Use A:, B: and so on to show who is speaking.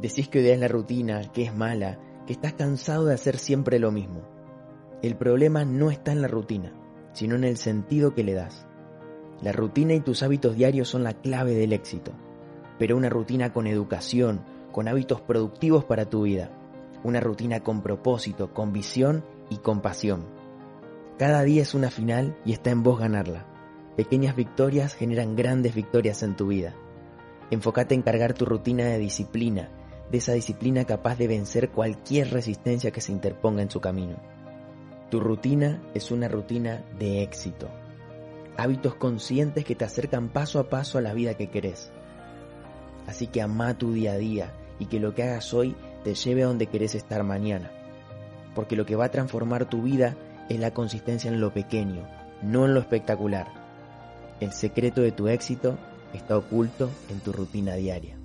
A: Decís que odias la rutina, que es mala, que estás cansado de hacer siempre lo mismo. El problema no está en la rutina, sino en el sentido que le das. La rutina y tus hábitos diarios son la clave del éxito, pero una rutina con educación, con hábitos productivos para tu vida, una rutina con propósito, con visión y con pasión. Cada día es una final y está en vos ganarla. Pequeñas victorias generan grandes victorias en tu vida. Enfócate en cargar tu rutina de disciplina, de esa disciplina capaz de vencer cualquier resistencia que se interponga en su camino. Tu rutina es una rutina de éxito. Hábitos conscientes que te acercan paso a paso a la vida que querés. Así que ama tu día a día y que lo que hagas hoy te lleve a donde querés estar mañana. Porque lo que va a transformar tu vida es la consistencia en lo pequeño, no en lo espectacular. El secreto de tu éxito está oculto en tu rutina diaria.